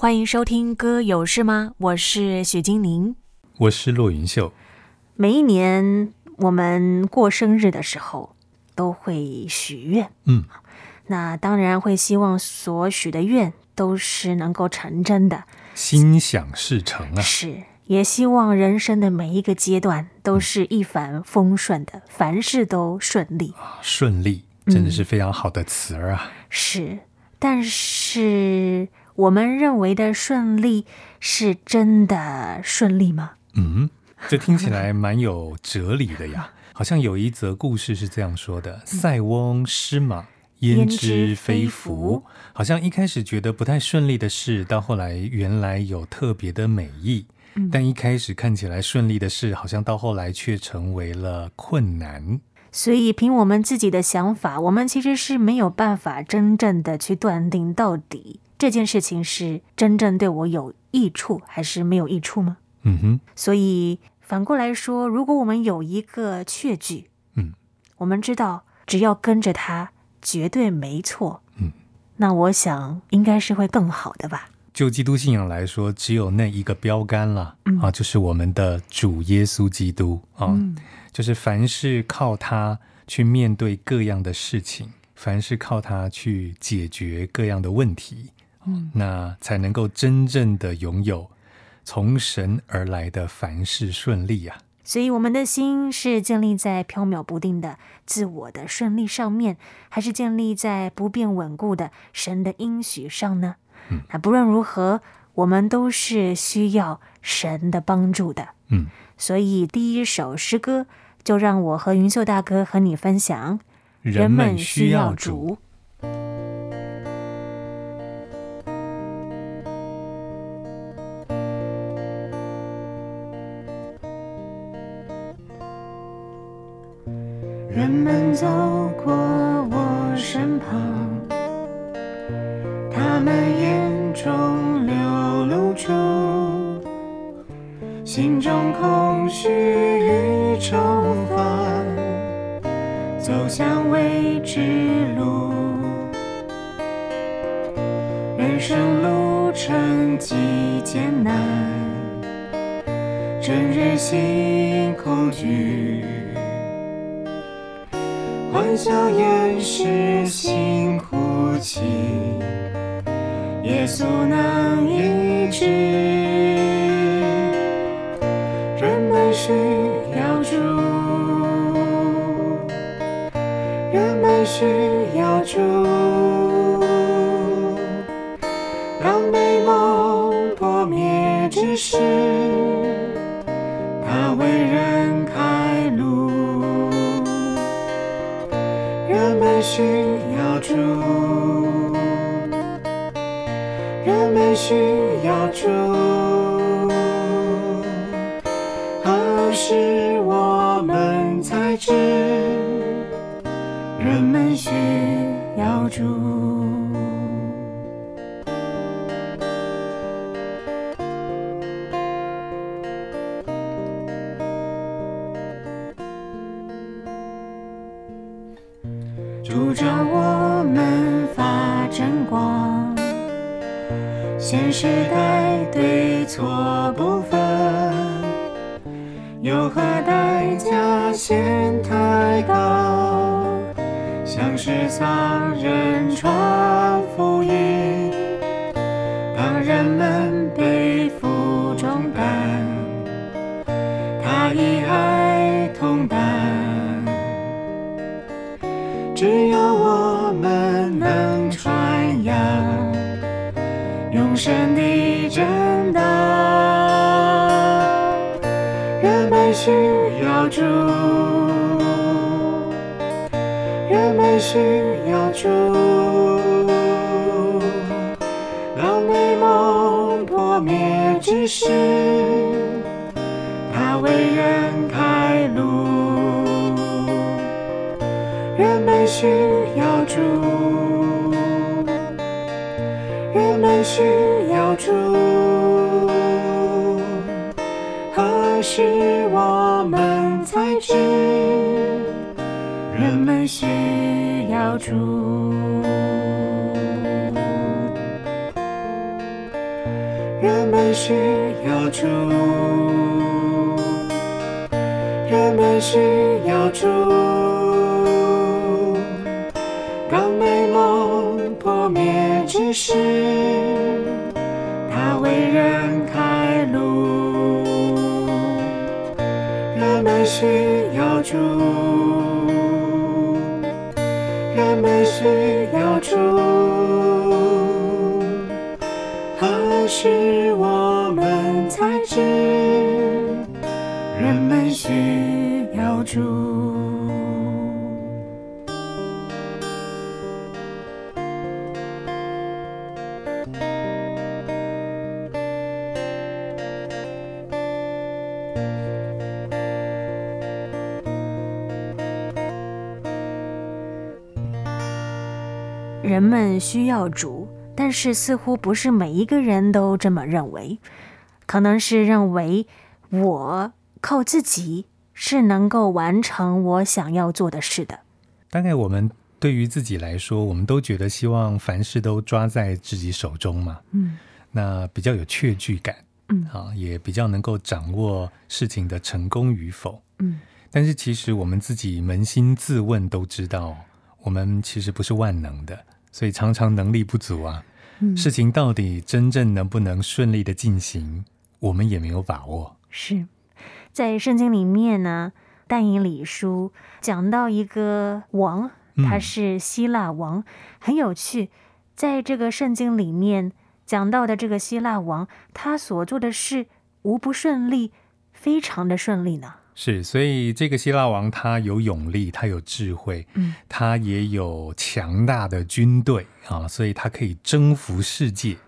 欢迎收听《歌有事吗》，我是许金宁，我是骆云秀。每一年我们过生日的时候都会许愿，嗯，那当然会希望所许的愿都是能够成真的，心想事成啊！是，也希望人生的每一个阶段都是一帆风顺的，嗯、凡事都顺利啊！顺利真的是非常好的词儿啊！嗯、是，但是。我们认为的顺利是真的顺利吗？嗯，这听起来蛮有哲理的呀。好像有一则故事是这样说的：塞翁失马，焉知非福。好像一开始觉得不太顺利的事，到后来原来有特别的美意。但一开始看起来顺利的事，好像到后来却成为了困难。所以，凭我们自己的想法，我们其实是没有办法真正的去断定到底。这件事情是真正对我有益处还是没有益处吗？嗯哼。所以反过来说，如果我们有一个确据，嗯，我们知道只要跟着他，绝对没错，嗯，那我想应该是会更好的吧。就基督信仰来说，只有那一个标杆了，嗯、啊，就是我们的主耶稣基督啊，嗯、就是凡是靠他去面对各样的事情，凡是靠他去解决各样的问题。嗯，那才能够真正的拥有从神而来的凡事顺利、啊。所以，我们的心是建立在飘渺不定的自我的顺利上面，还是建立在不变稳固的神的应许上呢？嗯，那不论如何，我们都是需要神的帮助的。嗯，所以第一首诗歌就让我和云秀大哥和你分享：人们需要主。人们走过我身旁，他们眼中流露出心中空虚与愁烦，走向未知路，人生路程极艰难，整日心恐惧。欢笑掩饰心哭泣，耶稣能医治。人们需要主，人们需要主，助着我们发真光，现时代对错不分，有何代价嫌太高？向世上人传永生的真道，人们需要主，人们需要主，当美梦破灭之时，他为人开路。人们需要主，人们需主，何时我们才知？人们需要主，人们需要主，人们需要主。人们需要主。但是似乎不是每一个人都这么认为，可能是认为我靠自己是能够完成我想要做的事的。大概我们对于自己来说，我们都觉得希望凡事都抓在自己手中嘛，嗯，那比较有确据感，嗯，啊，也比较能够掌握事情的成功与否，嗯。但是其实我们自己扪心自问，都知道我们其实不是万能的，所以常常能力不足啊。事情到底真正能不能顺利的进行，我们也没有把握。是在圣经里面呢，但以理书讲到一个王，他是希腊王，嗯、很有趣。在这个圣经里面讲到的这个希腊王，他所做的事无不顺利，非常的顺利呢。是，所以这个希腊王他有勇力，他有智慧，嗯，他也有强大的军队啊，所以他可以征服世界，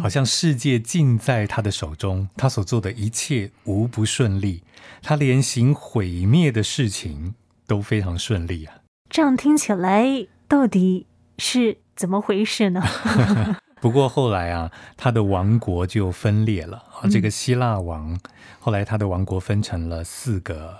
好像世界尽在他的手中，他所做的一切无不顺利，他连行毁灭的事情都非常顺利啊。这样听起来到底是怎么回事呢？不过后来啊，他的王国就分裂了啊。这个希腊王后来他的王国分成了四个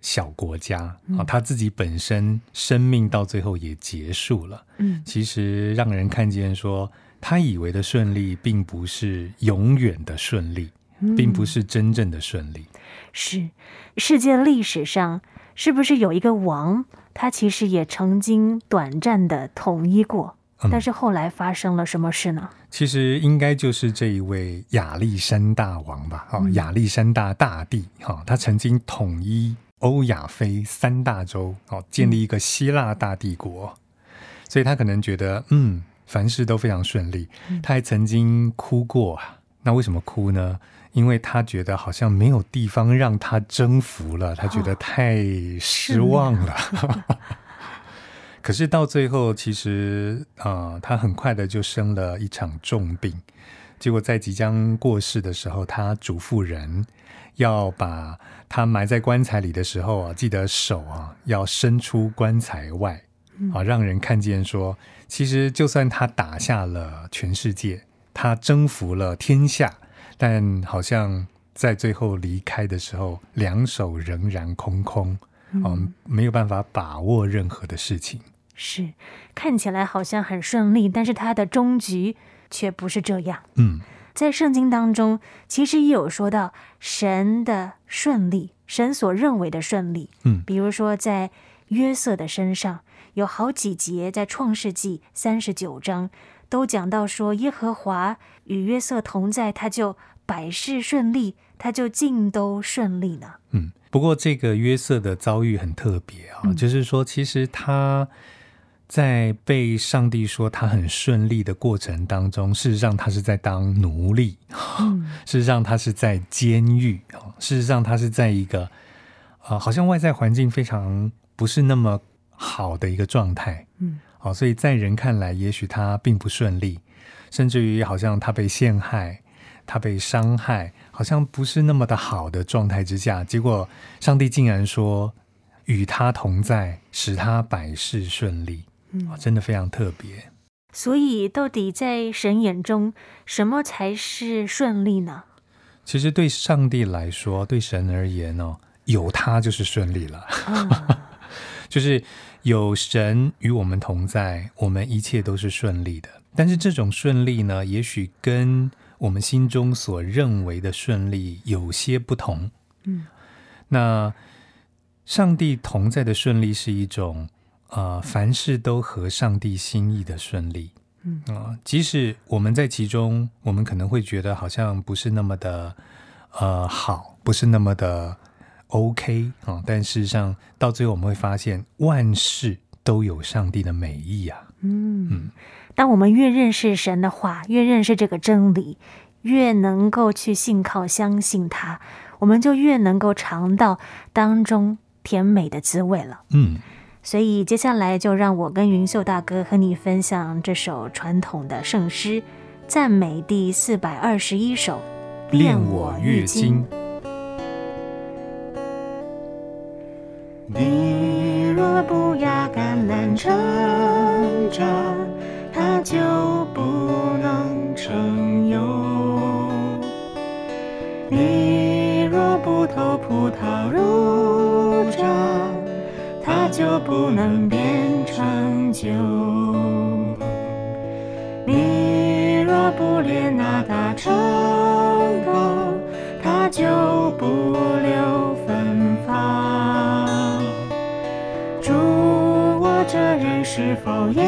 小国家啊，他自己本身生命到最后也结束了。嗯，其实让人看见说，他以为的顺利，并不是永远的顺利，并不是真正的顺利。是世界历史上是不是有一个王，他其实也曾经短暂的统一过？但是后来发生了什么事呢？其实应该就是这一位亚历山大王吧，哈、嗯，亚历山大大帝，哈，他曾经统一欧亚非三大洲，哦，建立一个希腊大帝国，所以他可能觉得，嗯，凡事都非常顺利。他还曾经哭过啊，那为什么哭呢？因为他觉得好像没有地方让他征服了，他觉得太失望了。哦 可是到最后，其实啊、呃，他很快的就生了一场重病。结果在即将过世的时候，他嘱咐人要把他埋在棺材里的时候啊，记得手啊要伸出棺材外啊，让人看见说，其实就算他打下了全世界，他征服了天下，但好像在最后离开的时候，两手仍然空空，嗯、啊，没有办法把握任何的事情。是，看起来好像很顺利，但是他的终局却不是这样。嗯，在圣经当中，其实也有说到神的顺利，神所认为的顺利。嗯，比如说在约瑟的身上，有好几节在创世纪三十九章都讲到说，耶和华与约瑟同在，他就百事顺利，他就尽都顺利呢。嗯，不过这个约瑟的遭遇很特别啊，嗯，就是说其实他。在被上帝说他很顺利的过程当中，事实上他是在当奴隶，嗯、事实上他是在监狱，事实上他是在一个啊、呃，好像外在环境非常不是那么好的一个状态，嗯，好，所以在人看来，也许他并不顺利，甚至于好像他被陷害，他被伤害，好像不是那么的好的状态之下，结果上帝竟然说与他同在，使他百事顺利。嗯，真的非常特别。所以，到底在神眼中，什么才是顺利呢？其实，对上帝来说，对神而言哦，有他就是顺利了。啊、就是有神与我们同在，我们一切都是顺利的。但是，这种顺利呢，也许跟我们心中所认为的顺利有些不同。嗯，那上帝同在的顺利是一种，呃，凡事都合上帝心意的顺利。嗯啊、呃，即使我们在其中，我们可能会觉得好像不是那么的，呃，好，不是那么的 OK 啊、呃，但事实上到最后我们会发现，万事都有上帝的美意啊。嗯嗯。当我们越认识神的话，越认识这个真理，越能够去信靠、相信他，我们就越能够尝到当中甜美的滋味了。嗯，所以接下来就让我跟云秀大哥和你分享这首传统的圣诗赞美第四百二十一首《恋我月经》。你若不压橄榄成长。它就不能成油。你若不偷葡萄入就不能变成酒。你若不练那大成功，它就不留芬芳。主，我这人是否也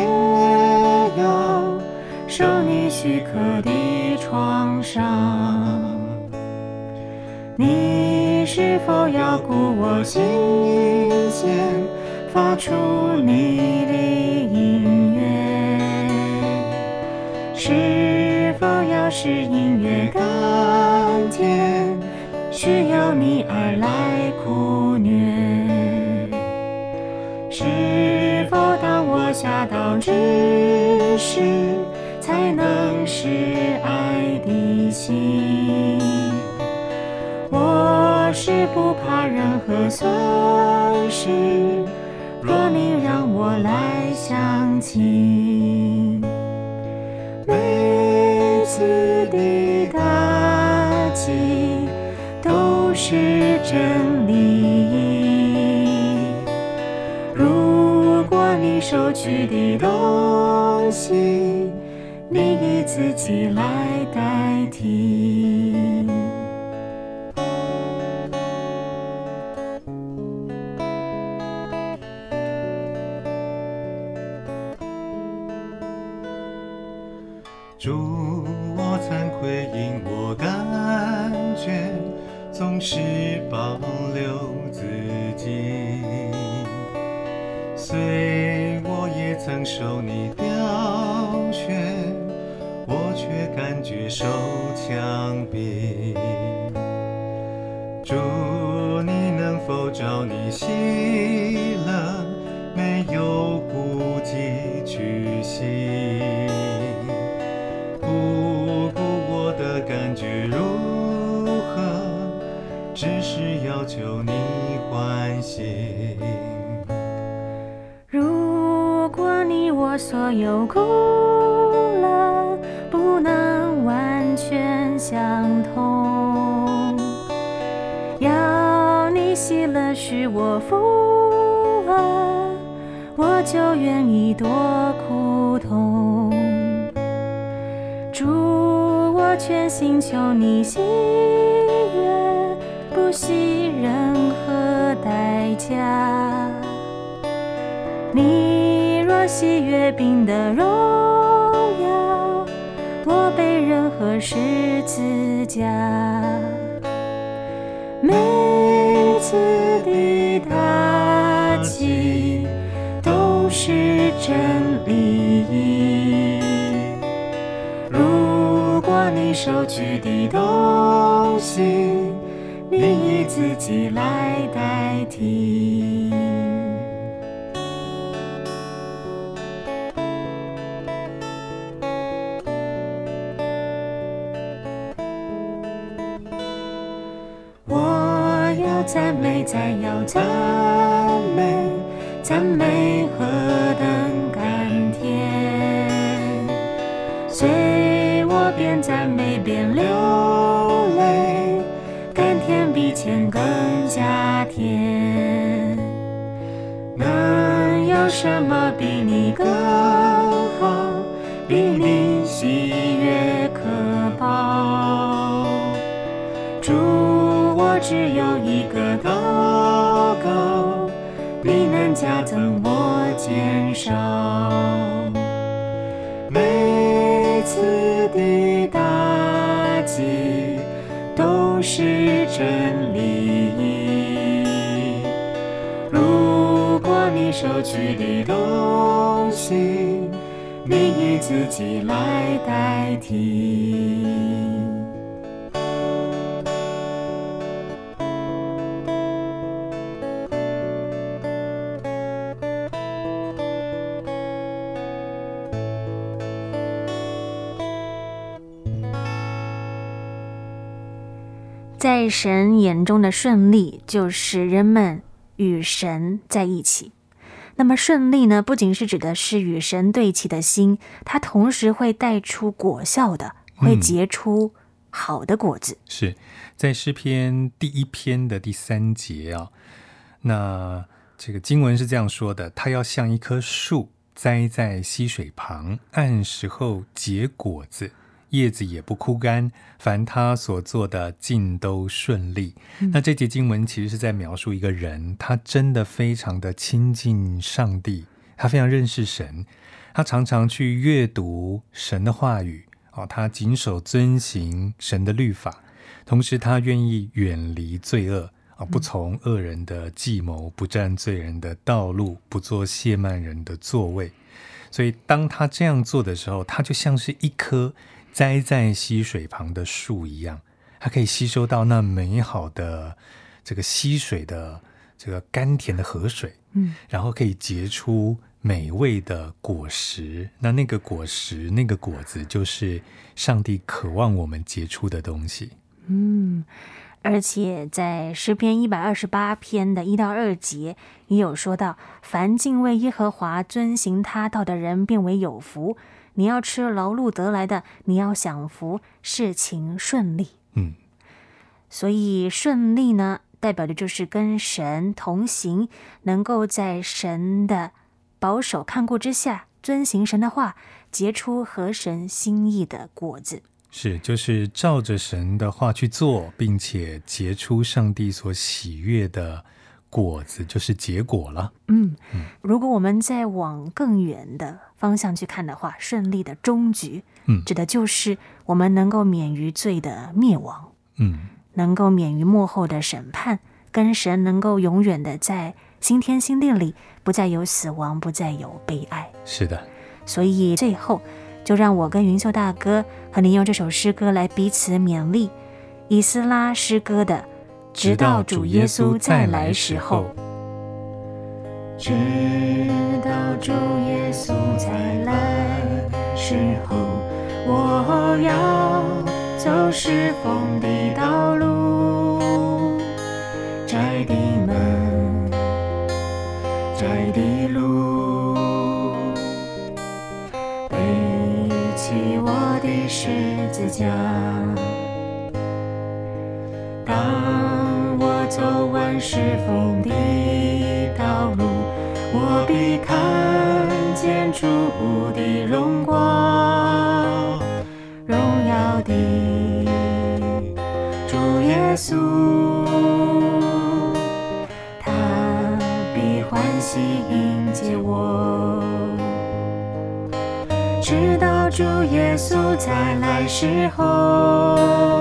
有？受你许可的创伤，你是否要顾我心弦，发出你的音乐？是否要是音乐甘甜，需要你而来苦虐？是否当我下到之时，才能是爱的心。我是不怕任何损失，若你让我来相亲。每次的打击都是真理。如果你收取的东西，你以自己来代替。主，我惭愧，因我感觉总是保留自己，虽我也曾受你挑选。我却感觉受枪毙，主，你能否照你心我所有苦乐。不能完全相同，要你喜乐使我富足，我就愿意多苦痛。主，我全心求你喜悦，不惜任何代价。你喜悦并的荣耀。我被任何十字架，每次的打击都是真理。如果你收取的东西，你以自己来代替。赞美，赞美何等甘甜！随我边赞美边流泪，甘甜比钱更加甜。能有什么比你更好？比你喜悦可抱？主，我只有一个祷，加增我减少。每次的打击都是真理。如果你收取的东西，你以自己来代替。在神眼中的顺利，就是人们与神在一起。那么顺利呢，不仅是指的是与神对齐的心，它同时会带出果效的，会结出好的果子。嗯、是在诗篇第一篇的第三节啊，那这个经文是这样说的：它要像一棵树栽在溪水旁，按时候结果子。叶子也不枯干，凡他所做的尽都顺利。嗯、那这节经文其实是在描述一个人，他真的非常的亲近上帝，他非常认识神，他常常去阅读神的话语，哦，他谨守遵行神的律法，同时他愿意远离罪恶，啊、哦，不从恶人的计谋，不占罪人的道路，不做亵慢人的座位。所以当他这样做的时候，他就像是一棵。栽在溪水旁的树一样，它可以吸收到那美好的这个溪水的这个甘甜的河水，嗯，然后可以结出美味的果实。那那个果实，那个果子，就是上帝渴望我们结出的东西。嗯，而且在诗篇一百二十八篇的一到二节也有说到：凡敬畏耶和华、遵行他道的人，变为有福。你要吃劳碌得来的，你要享福，事情顺利。嗯，所以顺利呢，代表的就是跟神同行，能够在神的保守看顾之下，遵行神的话，结出合神心意的果子。是，就是照着神的话去做，并且结出上帝所喜悦的果子，就是结果了。嗯，嗯，如果我们再往更远的方向去看的话，顺利的终局，嗯，指的就是我们能够免于罪的灭亡，嗯，能够免于幕后的审判，跟神能够永远的在新天新地里，不再有死亡，不再有悲哀。是的，所以最后就让我跟云秀大哥和您用这首诗歌来彼此勉励。以斯拉诗歌的，直到主耶稣再来时候。直到主耶稣再来时候，我要走石缝的道路，窄的门，窄的路，背起我的十字架。走完石缝的道路。我必看见主的荣光，荣耀的主耶稣，他必欢喜迎接我，直到主耶稣再来时候，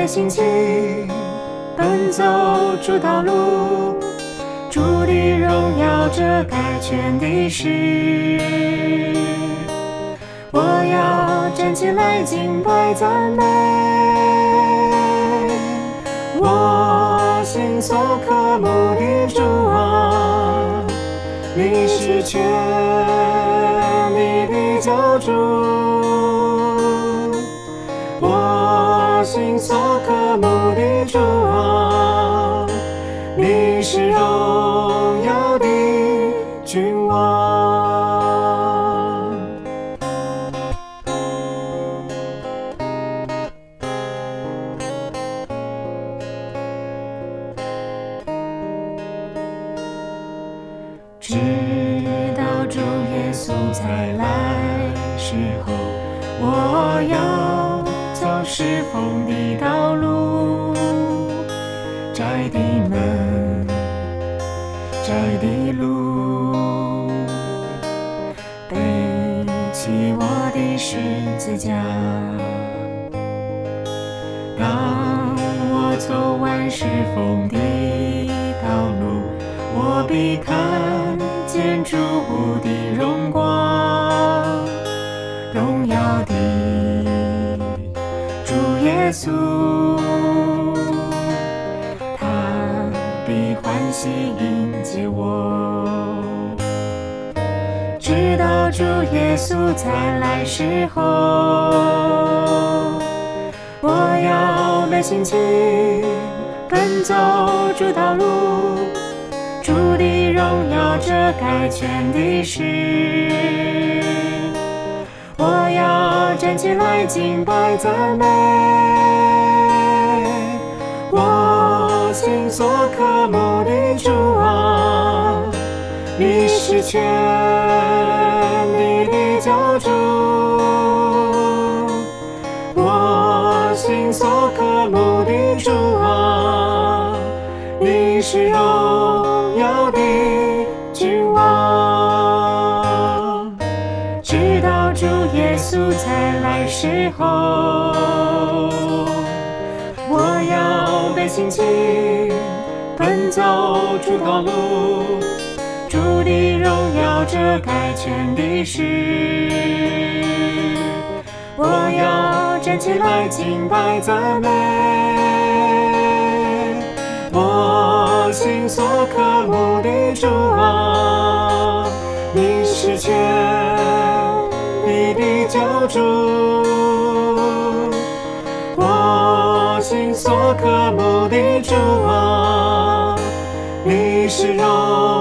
要被兴起，奔走主道路。主的荣耀遮盖全地势，我要站起来敬拜赞美，我心所渴慕的主啊，你是全地的救主，直到主耶稣再来时候，我要走侍奉的道路，窄的门，窄的路，背起我的十字架。当我走完侍奉的道路，我必看主耶稣，他必欢喜迎接我，直到主耶稣再来时候，我要备心情奔走主道路，主的荣耀遮盖全地时，站起来敬拜赞美，我心所渴慕的主啊，你是全地的救主，我心所渴慕的主啊，你是心情奔走主道路，主的荣耀遮盖全地时，我要站起来敬拜赞美，我心所渴慕的主啊，你是全地的救主，所渴慕的主啊，你是荣。